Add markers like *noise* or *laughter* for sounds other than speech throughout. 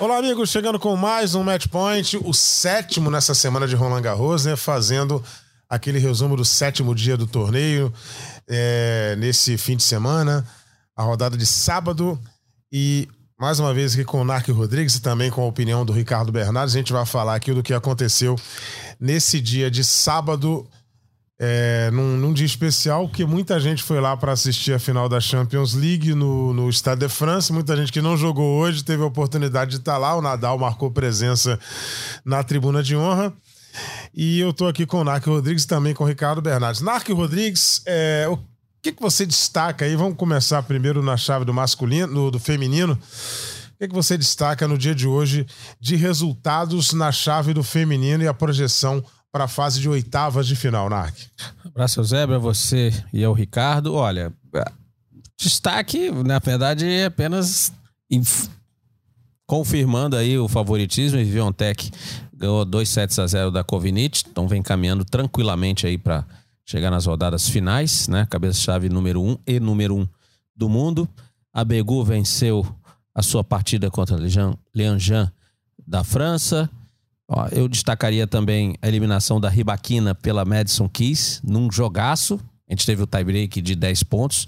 Olá, amigos, chegando com mais um Match Point, o sétimo nessa semana de Roland Garros, né? Fazendo aquele resumo do sétimo dia do torneio é, nesse fim de semana, a rodada de sábado. E mais uma vez aqui com o Narc Rodrigues e também com a opinião do Ricardo Bernardes, a gente vai falar aqui do que aconteceu nesse dia de sábado é, num, num, dia especial, que muita gente foi lá para assistir a final da Champions League no, no Stade de France. Muita gente que não jogou hoje teve a oportunidade de estar tá lá. O Nadal marcou presença na tribuna de honra. E eu estou aqui com o Narc Rodrigues também com o Ricardo Bernardes. Narc Rodrigues, é, o que, que você destaca aí? Vamos começar primeiro na chave do masculino, no, do feminino. O que, que você destaca no dia de hoje de resultados na chave do feminino e a projeção para a fase de oitavas de final, Narc. Abraço Zebra, você e ao Ricardo. Olha, destaque, na verdade, é apenas confirmando aí o favoritismo. E Viontech ganhou 2 sets a 0 da Covinit, então vem caminhando tranquilamente aí para chegar nas rodadas finais, né? Cabeça-chave número 1 um e número 1 um do mundo. A Begu venceu a sua partida contra Lian Jean da França. Ó, eu destacaria também a eliminação da Ribaquina pela Madison Keys, num jogaço. A gente teve o tiebreak de 10 pontos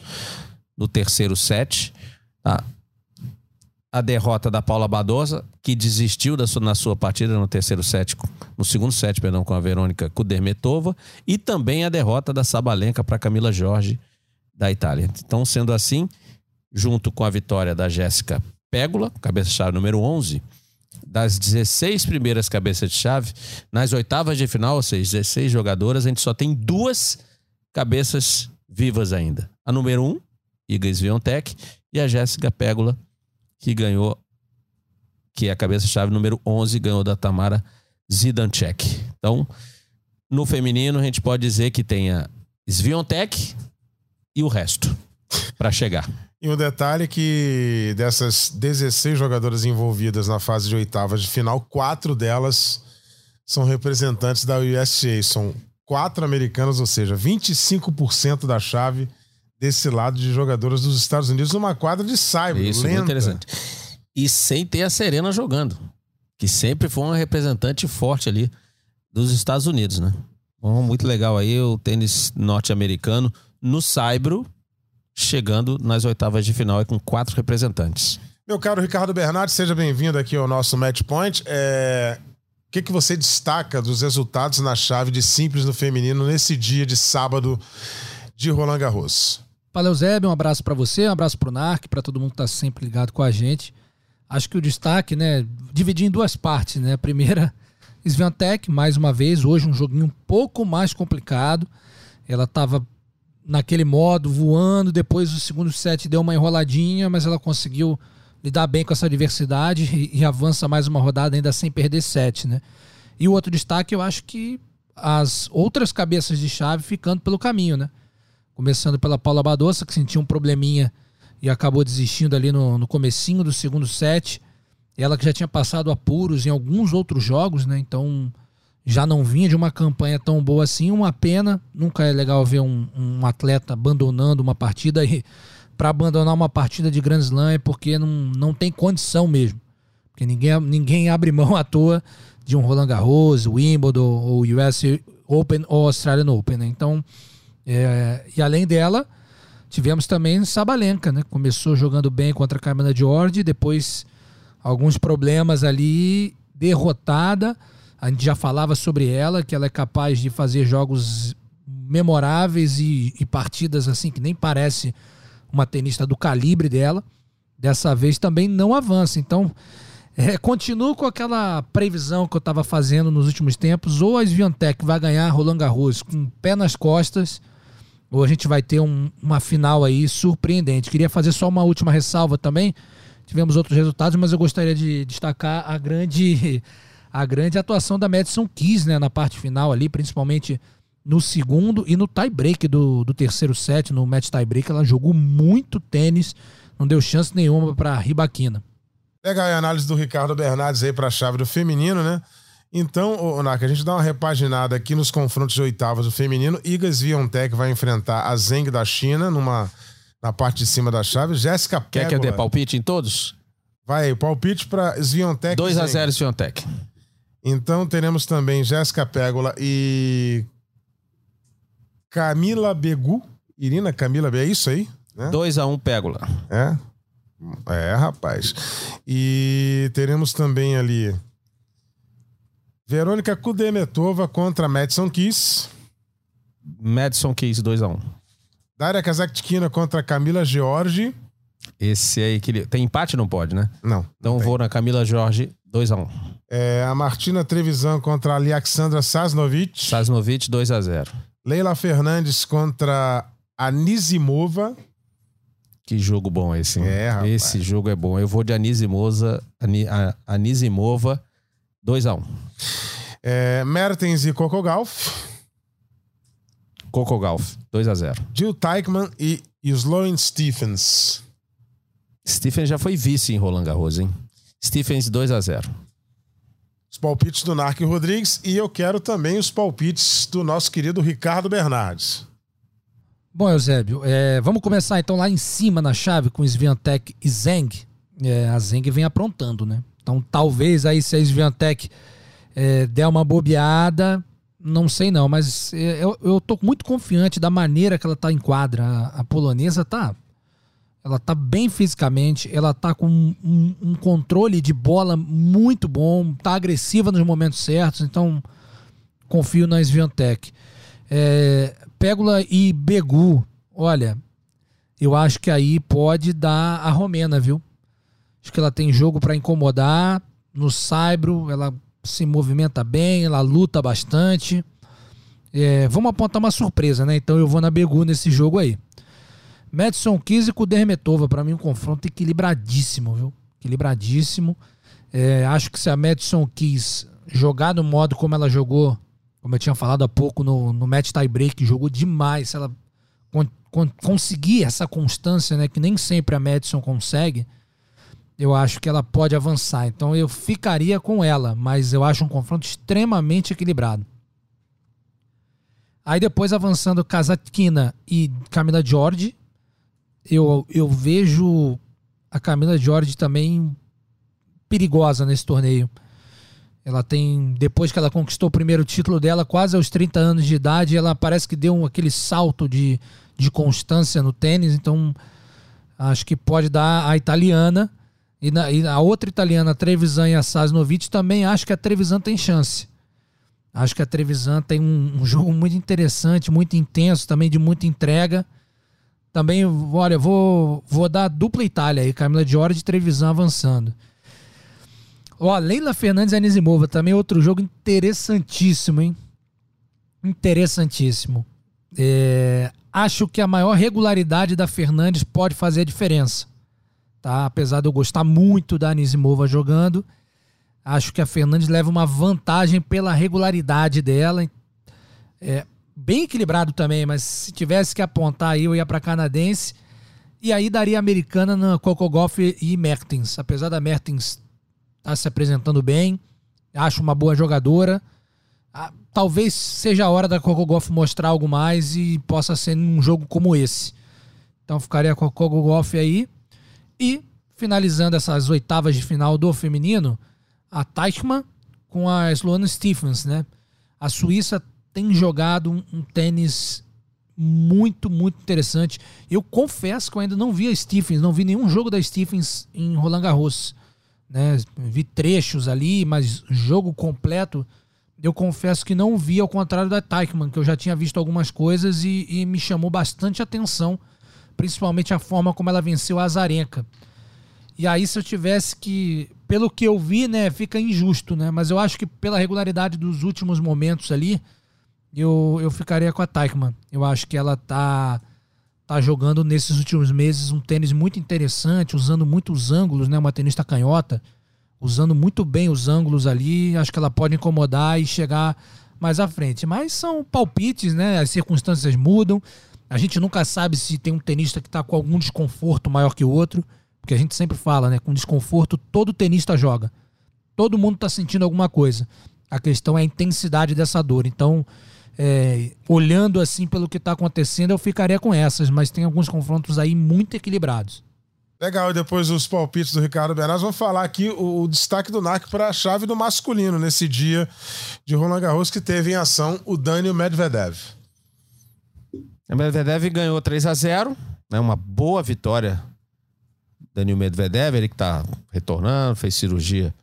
no terceiro set. Tá? A derrota da Paula Badosa, que desistiu da sua, na sua partida no terceiro set, no segundo set, perdão, com a Verônica Kudermetova. E também a derrota da Sabalenka para Camila Jorge, da Itália. Então, sendo assim, junto com a vitória da Jéssica Pégola, cabeça-chave número 11, das 16 primeiras cabeças de chave, nas oitavas de final, ou seja, 16 jogadoras, a gente só tem duas cabeças vivas ainda. A número 1, Iga Swiatek, e a Jéssica Pégola, que ganhou, que é a cabeça-chave número 11, ganhou da Tamara Zidanchek. Então, no feminino, a gente pode dizer que tem a Swiatek e o resto para chegar. E um detalhe que dessas 16 jogadoras envolvidas na fase de oitavas de final, quatro delas são representantes da USGA. São quatro americanas, ou seja, 25% da chave desse lado de jogadoras dos Estados Unidos numa quadra de cyber. Isso, lenta. muito interessante. E sem ter a Serena jogando, que sempre foi uma representante forte ali dos Estados Unidos, né? Bom, muito legal aí o tênis norte-americano no Saibro chegando nas oitavas de final com quatro representantes. Meu caro Ricardo Bernardi, seja bem-vindo aqui ao nosso Match Point. É... O que, que você destaca dos resultados na chave de simples no feminino nesse dia de sábado de Roland Garros? Valeu, Zé. Um abraço para você, um abraço para o NARC, para todo mundo que está sempre ligado com a gente. Acho que o destaque, né, dividir em duas partes, né? A primeira, Sviantec, mais uma vez, hoje um joguinho um pouco mais complicado. Ela estava naquele modo, voando. Depois o segundo set deu uma enroladinha, mas ela conseguiu lidar bem com essa diversidade *laughs* e, e avança mais uma rodada ainda sem perder set, né? E o outro destaque, eu acho que as outras cabeças de chave ficando pelo caminho, né? Começando pela Paula Badossa, que sentiu um probleminha e acabou desistindo ali no, no comecinho do segundo set. Ela que já tinha passado apuros em alguns outros jogos, né? Então já não vinha de uma campanha tão boa assim. Uma pena, nunca é legal ver um, um atleta abandonando uma partida e *laughs* para abandonar uma partida de Grand Slam é porque não, não tem condição mesmo. Porque ninguém, ninguém abre mão à toa de um Roland Garros, Wimbledon, ou US Open ou Australian Open. Né? Então, é, e além dela, tivemos também Sabalenka, né? Começou jogando bem contra a Camila George, depois alguns problemas ali, derrotada a gente já falava sobre ela, que ela é capaz de fazer jogos memoráveis e, e partidas assim que nem parece uma tenista do calibre dela. Dessa vez também não avança. Então, é, continuo com aquela previsão que eu estava fazendo nos últimos tempos. Ou a Sviantec vai ganhar Roland Garros com o pé nas costas, ou a gente vai ter um, uma final aí surpreendente. Queria fazer só uma última ressalva também. Tivemos outros resultados, mas eu gostaria de destacar a grande a grande atuação da Madison Keys, né, na parte final ali, principalmente no segundo e no tie-break do, do terceiro set, no match tie-break, ela jogou muito tênis, não deu chance nenhuma para Ribaquina. Legal a análise do Ricardo Bernardes aí para a chave do feminino, né? Então, Naka, a gente dá uma repaginada aqui nos confrontos de oitavas do feminino. Igas Viontech vai enfrentar a Zeng da China numa, na parte de cima da chave. Jéssica Quer que eu dê palpite em todos? Vai, palpite para Sviontech. 2 a 0 Sviontech. Então teremos também Jéssica Pégola e Camila Begu. Irina Camila Begu, é isso aí? 2 né? a 1 um, Pégola. É? É, rapaz. E teremos também ali Verônica Kudemetova contra Madison Kiss. Madison Kiss 2 a 1 um. Daria Kazaktkina contra Camila George. Esse aí que tem empate não pode, né? Não. Então não vou na Camila Jorge 2 a 1. É, a Martina Trevisan contra a Alexandra Sasnovic. Sasnovic 2 a 0. Leila Fernandes contra a Nizimova. Que jogo bom esse. É, rapaz. Esse jogo é bom. Eu vou de Anizimosa, Anizimova 2 a 1. É, Mertens e Coco Golf. Coco Golf 2 a 0. Jill Teichmann e Sloane Stephens. Stephens já foi vice em Roland Garros, hein? Stephens 2 a 0. Os palpites do Narc Rodrigues e eu quero também os palpites do nosso querido Ricardo Bernardes. Bom, Eusébio, é, vamos começar então lá em cima na chave com Sviantec e Zeng. É, a Zeng vem aprontando, né? Então talvez aí se a Sviantec é, der uma bobeada, não sei não, mas é, eu, eu tô muito confiante da maneira que ela tá em quadra. A, a polonesa tá ela tá bem fisicamente, ela tá com um, um, controle de bola muito bom, tá agressiva nos momentos certos, então confio na Sviantec. É, Pégola e Begu, olha, eu acho que aí pode dar a Romena, viu? Acho que ela tem jogo para incomodar no Saibro, ela se movimenta bem, ela luta bastante. É, vamos apontar uma surpresa, né? Então eu vou na Begu nesse jogo aí. Madison Keys e Kudermetova, para mim um confronto equilibradíssimo, viu? Equilibradíssimo. É, acho que se a Madison Keys jogar no modo como ela jogou, como eu tinha falado há pouco no, no match tie break, jogou demais. Se ela con con conseguir essa constância, né, que nem sempre a Madison consegue, eu acho que ela pode avançar. Então eu ficaria com ela, mas eu acho um confronto extremamente equilibrado. Aí depois avançando Kazatkina e Camila George, eu, eu vejo a Camila Jorge também perigosa nesse torneio. Ela tem, depois que ela conquistou o primeiro título dela, quase aos 30 anos de idade, ela parece que deu um, aquele salto de, de constância no tênis, então acho que pode dar a italiana. E, na, e a outra italiana, a Trevisan e a Sasnovic, também acho que a Trevisan tem chance. Acho que a Trevisan tem um, um jogo muito interessante, muito intenso, também de muita entrega. Também, olha, vou, vou dar dupla Itália aí, Camila Diori e Trevisan avançando. Ó, Leila Fernandes e Anisimova, também outro jogo interessantíssimo, hein? Interessantíssimo. É, acho que a maior regularidade da Fernandes pode fazer a diferença. Tá? Apesar de eu gostar muito da Anisimova jogando, acho que a Fernandes leva uma vantagem pela regularidade dela. É, bem equilibrado também, mas se tivesse que apontar aí, eu ia para canadense. E aí daria americana na Coco Golf e Mertens. Apesar da Mertens estar tá se apresentando bem, acho uma boa jogadora. Ah, talvez seja a hora da Coco Golf mostrar algo mais e possa ser num jogo como esse. Então ficaria com a Coco Golf aí. E finalizando essas oitavas de final do feminino, a Teichmann com a Sloane Stephens, né? A Suíça tem jogado um, um tênis muito, muito interessante. Eu confesso que eu ainda não vi a Stephens, não vi nenhum jogo da Stephens em Roland Garros. Né? Vi trechos ali, mas jogo completo eu confesso que não vi, ao contrário da Teichmann, que eu já tinha visto algumas coisas e, e, me chamou bastante atenção, principalmente a forma como ela venceu a Azarenka. E aí, se eu tivesse que. Pelo que eu vi, né, fica injusto, né? Mas eu acho que pela regularidade dos últimos momentos ali, eu, eu ficaria com a Teichmann. Eu acho que ela tá, tá jogando nesses últimos meses um tênis muito interessante, usando muitos ângulos, né? Uma tenista canhota, usando muito bem os ângulos ali. Acho que ela pode incomodar e chegar mais à frente. Mas são palpites, né? As circunstâncias mudam. A gente nunca sabe se tem um tenista que está com algum desconforto maior que o outro. Porque a gente sempre fala, né? Com desconforto, todo tenista joga. Todo mundo está sentindo alguma coisa. A questão é a intensidade dessa dor. Então, é, olhando assim pelo que está acontecendo, eu ficaria com essas, mas tem alguns confrontos aí muito equilibrados. Legal, e depois os palpites do Ricardo Bernardes, vamos falar aqui o, o destaque do NAC para a chave do masculino nesse dia de Roland Garros que teve em ação o Daniel Medvedev. O Medvedev ganhou 3 a 0 né, uma boa vitória. Daniel Medvedev, ele que está retornando, fez cirurgia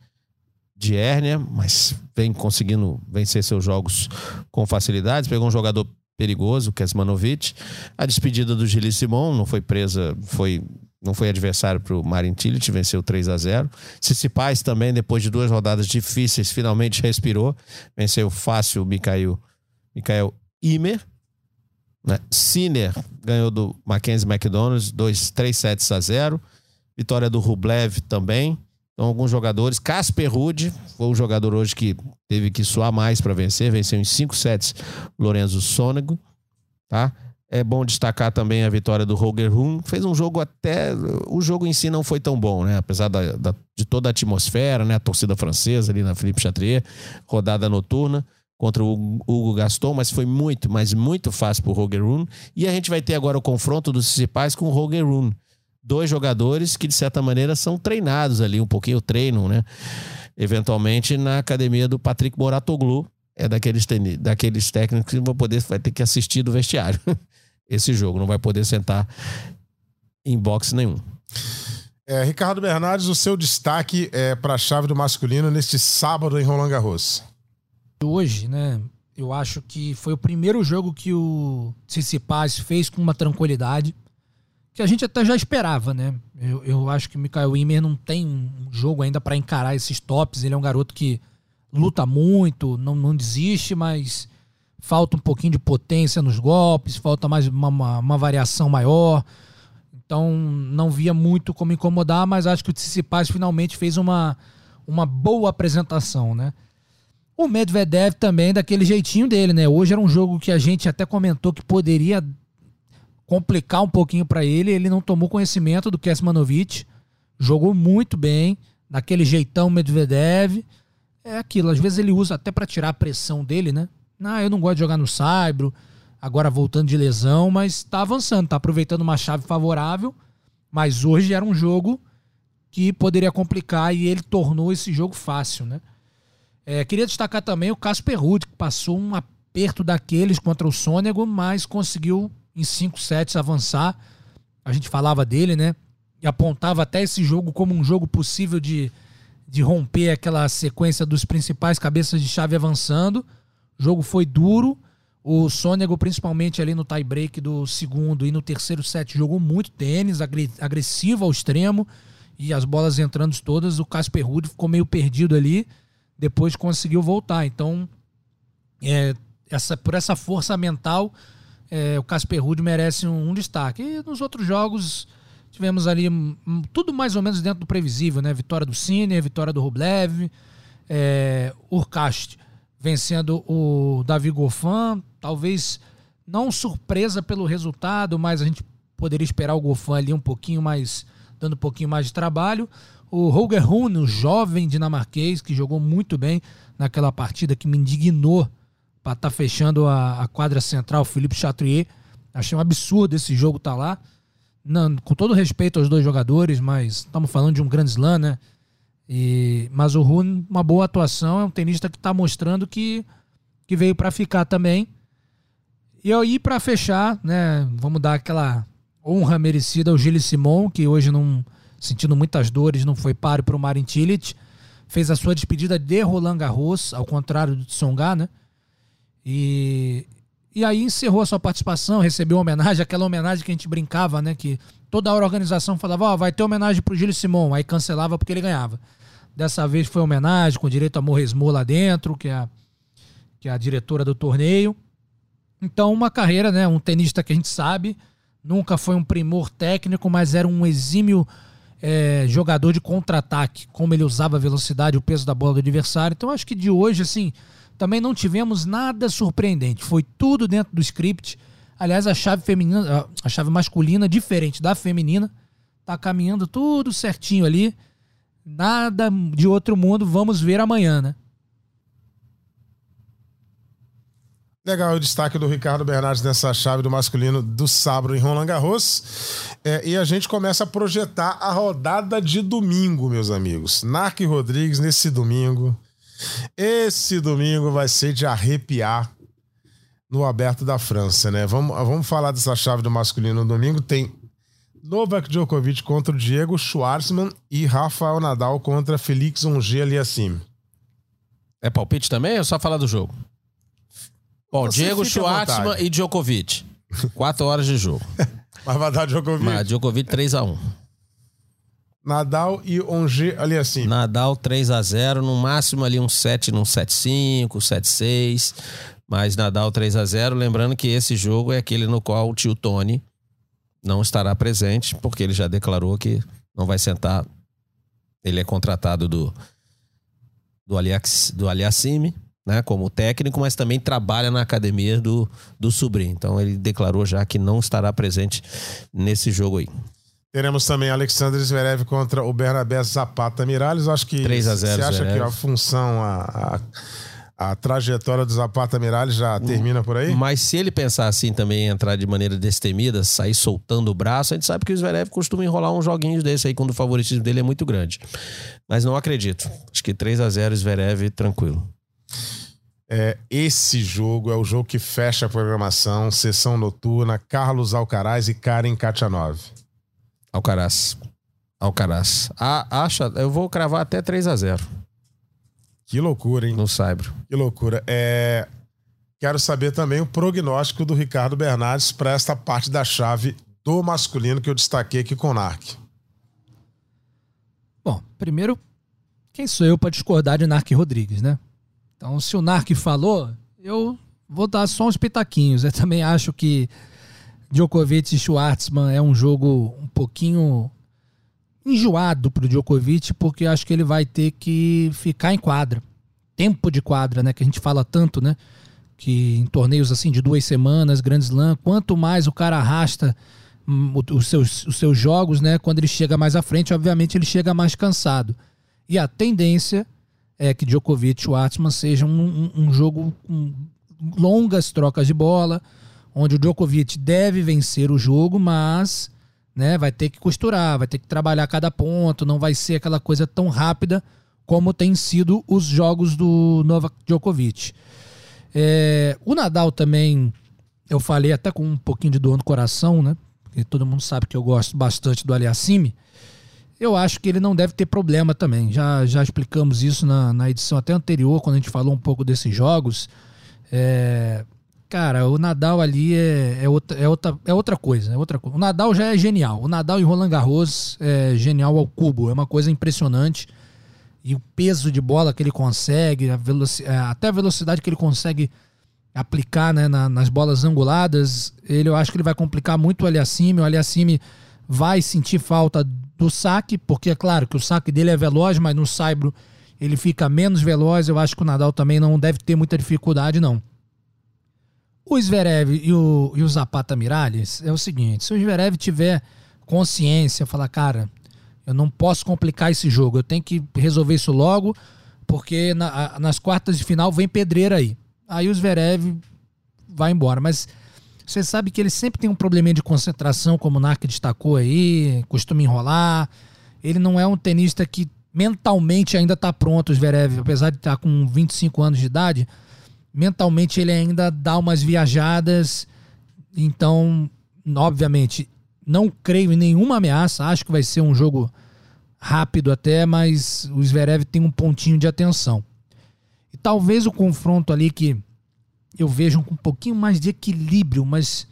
de hérnia, mas vem conseguindo vencer seus jogos com facilidade. Pegou um jogador perigoso, Kesmanovic. A despedida do Gilles Simon não foi presa, foi não foi adversário para o Marin Tillich, venceu 3 a 0 Cicipais também, depois de duas rodadas difíceis, finalmente respirou. Venceu fácil o Mikael, Mikael Imer. Né? Sinner ganhou do Mackenzie McDonald's, 2, 3 sets a 0 Vitória do Rublev também. Então, alguns jogadores. Casper Rude foi o jogador hoje que teve que suar mais para vencer. Venceu em 5 sets Lorenzo Sonego. Tá? É bom destacar também a vitória do Roger Run. Fez um jogo até. O jogo em si não foi tão bom, né? Apesar da, da, de toda a atmosfera, né? A torcida francesa ali na Philippe Chatrier, rodada noturna contra o Hugo Gaston, mas foi muito, mas muito fácil para o Roger Run. E a gente vai ter agora o confronto dos principais com o Roger Run. Dois jogadores que, de certa maneira, são treinados ali, um pouquinho treinam, né? Eventualmente na academia do Patrick Moratoglu. É daqueles, daqueles técnicos que vão poder, vai ter que assistir do vestiário. *laughs* esse jogo. Não vai poder sentar em boxe nenhum. É, Ricardo Bernardes, o seu destaque é para a chave do masculino neste sábado em Roland Garros. Hoje, né? Eu acho que foi o primeiro jogo que o Tsitsipas fez com uma tranquilidade que a gente até já esperava, né? Eu, eu acho que o Mikael Wimmer não tem um jogo ainda para encarar esses tops. Ele é um garoto que luta muito, não, não desiste, mas falta um pouquinho de potência nos golpes, falta mais uma, uma, uma variação maior. Então não via muito como incomodar, mas acho que o Tsitsipas finalmente fez uma, uma boa apresentação, né? O Medvedev também daquele jeitinho dele, né? Hoje era um jogo que a gente até comentou que poderia complicar um pouquinho para ele, ele não tomou conhecimento do Kesmanovic, jogou muito bem, daquele jeitão Medvedev. É aquilo, às vezes ele usa até para tirar a pressão dele, né? Ah, eu não gosto de jogar no Saibro, agora voltando de lesão, mas tá avançando, tá aproveitando uma chave favorável. Mas hoje era um jogo que poderia complicar e ele tornou esse jogo fácil, né? É, queria destacar também o Casper Ruud, que passou um aperto daqueles contra o Sônego, mas conseguiu em cinco sets avançar. A gente falava dele, né? E apontava até esse jogo como um jogo possível de, de romper aquela sequência dos principais cabeças de chave avançando. O jogo foi duro. O Sônego, principalmente ali no tie-break do segundo e no terceiro set, jogou muito tênis, agressivo ao extremo. E as bolas entrando todas, o Casper Ruud ficou meio perdido ali. Depois conseguiu voltar. Então, é, essa, por essa força mental, é, o Casper Ruud merece um, um, destaque. E nos outros jogos, tivemos ali um, tudo mais ou menos dentro do previsível, né? Vitória do Cine, vitória do Rublev, é, vencendo o Davi Goffin. Talvez não surpresa pelo resultado, mas a gente poderia esperar o Goffin ali um pouquinho mais, dando um pouquinho mais de trabalho. O Roger Rune, o jovem dinamarquês, que jogou muito bem naquela partida que me indignou para estar tá fechando a, a, quadra central, Felipe Chatrier. Achei um absurdo esse jogo estar tá lá. Não, com todo respeito aos dois jogadores, mas estamos falando de um grande slam, né? E, mas o Rune, uma boa atuação, é um tenista que está mostrando que, que veio para ficar também. E aí, para fechar, né, vamos dar aquela honra merecida ao Gilles Simon, que hoje, não sentindo muitas dores, não foi páreo para o Marin Cilic. Fez a sua despedida de Roland Garros, ao contrário do Tsonga, né? E, e aí encerrou a sua participação, recebeu homenagem, aquela homenagem que a gente brincava, né? Que toda hora a organização falava, ó, oh, vai ter homenagem pro Gilles Simon, aí cancelava porque ele ganhava. Dessa vez foi homenagem, com direito a Morresmo lá dentro, que é, a, que é a diretora do torneio. Então, uma carreira, né? Um tenista que a gente sabe, nunca foi um primor técnico, mas era um exímio é, jogador de contra-ataque, como ele usava a velocidade, o peso da bola do adversário. Então acho que de hoje, assim, também não tivemos nada surpreendente. Foi tudo dentro do script. Aliás, a chave feminina, a chave masculina, diferente da feminina, tá caminhando tudo certinho ali. Nada de outro mundo. Vamos ver amanhã, né? Legal o destaque do Ricardo Bernardes nessa chave do masculino do sábado em Roland Garros. É, e a gente começa a projetar a rodada de domingo, meus amigos. Narc Rodrigues nesse domingo. Esse domingo vai ser de arrepiar no Aberto da França, né? Vamos, vamos falar dessa chave do masculino no domingo. Tem Novak Djokovic contra o Diego Schwartzman e Rafael Nadal contra Felix Onge Aliassime. É palpite também ou só falar do jogo? Bom, Você Diego Schwartzman e Djokovic. Quatro horas de jogo. *laughs* Mas vai dar Djokovic. Mas Djokovic 3x1. Nadal e Onge Aliassime. Nadal 3x0, no máximo ali um 7 num 7-5, 7-6. Mas Nadal 3x0. Lembrando que esse jogo é aquele no qual o tio Tony não estará presente, porque ele já declarou que não vai sentar. Ele é contratado do, do, Aliax, do Aliassime, né, como técnico, mas também trabalha na academia do, do sobrinho. Então ele declarou já que não estará presente nesse jogo aí. Teremos também Alexander Zverev contra o Bernabé Zapata Miralles. Acho que 3 a 0 você acha Zverev. que a função, a, a, a trajetória do Zapata Miralles já termina por aí? Mas se ele pensar assim também, entrar de maneira destemida, sair soltando o braço, a gente sabe que o Zverev costuma enrolar uns joguinhos desse aí quando o favoritismo dele é muito grande. Mas não acredito. Acho que 3 a 0 Zverev tranquilo. É, esse jogo é o jogo que fecha a programação, sessão noturna, Carlos Alcaraz e Karen Kachanov. Alcaraz. Alcaraz. A, acha, eu vou cravar até 3 a 0 Que loucura, hein? no Saibro. Que loucura. É, Quero saber também o prognóstico do Ricardo Bernardes para esta parte da chave do masculino que eu destaquei aqui com o Narc. Bom, primeiro, quem sou eu para discordar de Narc Rodrigues, né? Então, se o Narc falou, eu vou dar só uns pitaquinhos. Eu também acho que Djokovic e Schwartzman é um jogo um pouquinho enjoado pro Djokovic, porque acho que ele vai ter que ficar em quadra. Tempo de quadra, né? Que a gente fala tanto, né? Que em torneios assim de duas semanas, Grand Slam, quanto mais o cara arrasta hum, o- os seus, os seus jogos, né? Quando ele chega mais à frente, obviamente ele chega mais cansado. E a tendência é que Djokovic e Schwartzman seja um, um- um jogo com longas trocas de bola, onde o Djokovic deve vencer o jogo, mas né, vai ter que costurar, vai ter que trabalhar cada ponto, não vai ser aquela coisa tão rápida como tem sido os jogos do Novak Djokovic. É, o Nadal também, eu falei até com um pouquinho de dor no coração, né? Porque todo mundo sabe que eu gosto bastante do Aliassime. Eu acho que ele não deve ter problema também. Já, já explicamos isso na, na edição até anterior, quando a gente falou um pouco desses jogos. É, cara, o Nadal ali é, é, outra, é, outra, é outra coisa. É outra coisa. O Nadal já é genial. O Nadal em Roland Garros é genial ao cubo. É uma coisa impressionante. E o peso de bola que ele consegue, a é, até a velocidade que ele consegue aplicar né, na- nas bolas anguladas, ele, eu acho que ele vai complicar muito o Aliassime. O Aliassime vai sentir falta do saque, porque é claro que o saque dele é veloz, mas no saibro ele fica menos veloz. Eu acho que o Nadal também não deve ter muita dificuldade, não. O Zverev e o, e o Zapata Miralles é o seguinte: se o Zverev tiver consciência, falar, cara, eu não posso complicar esse jogo, eu tenho que resolver isso logo, porque na- nas quartas de final vem pedreira aí. Aí o Zverev vai embora. Mas você sabe que ele sempre tem um probleminha de concentração, como o Narc destacou aí, costuma enrolar. Ele não é um tenista que mentalmente ainda tá pronto, o Zverev, apesar de estar com 25 anos de idade, mentalmente ele ainda dá umas viajadas. Então, obviamente, não creio em nenhuma ameaça, acho que vai ser um jogo rápido até, mas o Zverev tem um pontinho de atenção. E talvez o confronto ali que eu vejo com um pouquinho mais de equilíbrio, mas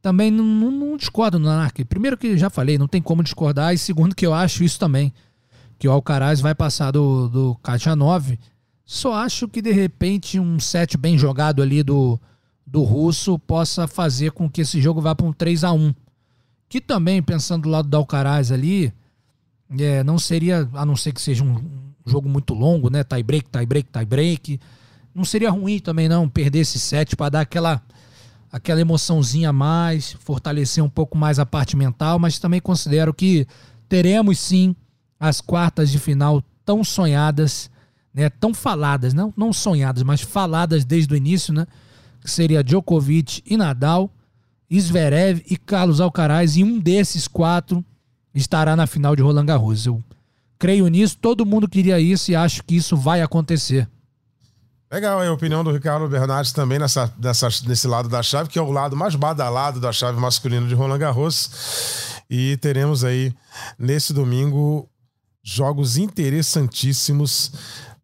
também não, não, não discordo no Anark. Primeiro que já falei, não tem como discordar, e segundo que eu acho isso também, que o Alcaraz vai passar do, do Katia 9. Só acho que de repente um set bem jogado ali do, do russo possa fazer com que esse jogo vá para um 3 a 1 Que também, pensando do lado do Alcaraz ali, É, não seria, a não ser que seja um jogo muito longo, né? Tie break, tie break, tie break. Não seria ruim também não perder esse set para dar aquela aquela emoçãozinha a mais, fortalecer um pouco mais a parte mental, mas também considero que teremos sim as quartas de final tão sonhadas, né, tão faladas, não, não sonhadas, mas faladas desde o início, né, que seria Djokovic e Nadal, Zverev e Carlos Alcaraz, e um desses quatro estará na final de Roland Garros. Eu creio nisso, todo mundo queria isso e acho que isso vai acontecer. Legal, a opinião do Ricardo Bernardes também nessa, nessa, nesse lado da chave, que é o lado mais badalado da chave masculina de Roland Garros. E teremos aí, nesse domingo, jogos interessantíssimos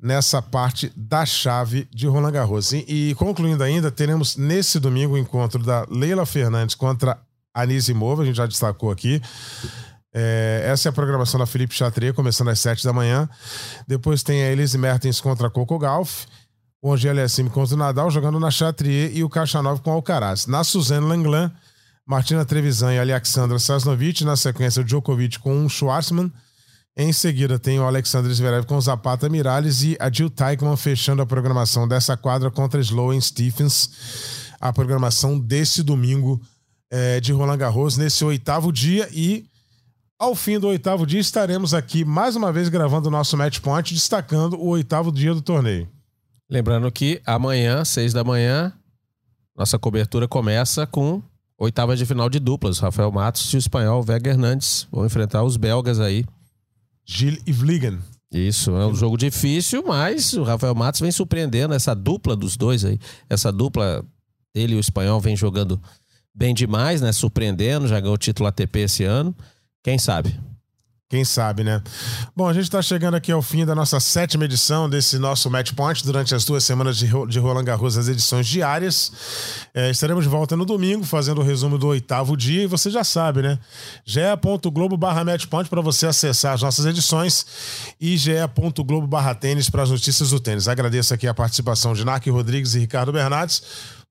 nessa parte da chave de Roland Garros. E, e concluindo ainda, teremos nesse domingo o encontro da Leila Fernandes contra Anise Mova, a gente já destacou aqui. É, essa é a programação da Felipe Chatrier, começando às 7 da manhã. Depois tem a Elise Mertens contra a Coco Golf o Angelo Assimi contra o Nadal, jogando na Chatrier e o Cachanov com o Alcaraz. Na Suzanne Langlan, Martina Trevisan e Alexandra Sasnovic. Na sequência, o Djokovic com o Schwarzman. Em seguida, tem o Alexander Zverev com Zapata Miralles e a Jill Teichmann fechando a programação dessa quadra contra Sloane Stephens. A programação desse domingo é, de Roland Garros, nesse oitavo dia. E ao fim do oitavo dia, estaremos aqui mais uma vez gravando o nosso Match Point, destacando o oitavo dia do torneio. Lembrando que amanhã, seis da manhã, nossa cobertura começa com oitavas de final de duplas. Rafael Matos e o espanhol Vega Hernandes vão enfrentar os belgas aí. Gilles e Vliegen. Isso, é um jogo difícil, mas o Rafael Matos vem surpreendendo essa dupla dos dois aí. Essa dupla, ele e o espanhol vem jogando bem demais, né? Surpreendendo, já ganhou o título ATP esse ano. Quem sabe? Quem sabe, né? Bom, a gente está chegando aqui ao fim da nossa sétima edição desse nosso Match Point durante as duas semanas de, de Roland Garros, as edições diárias. É, estaremos de volta no domingo, fazendo o resumo do oitavo dia. E você já sabe, né? ge.globo barra matchpoint para você acessar as nossas edições e ge.globo barra tênis para as notícias do tênis. Agradeço aqui a participação de Narc Rodrigues e Ricardo Bernardes.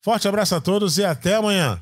Forte abraço a todos e até amanhã.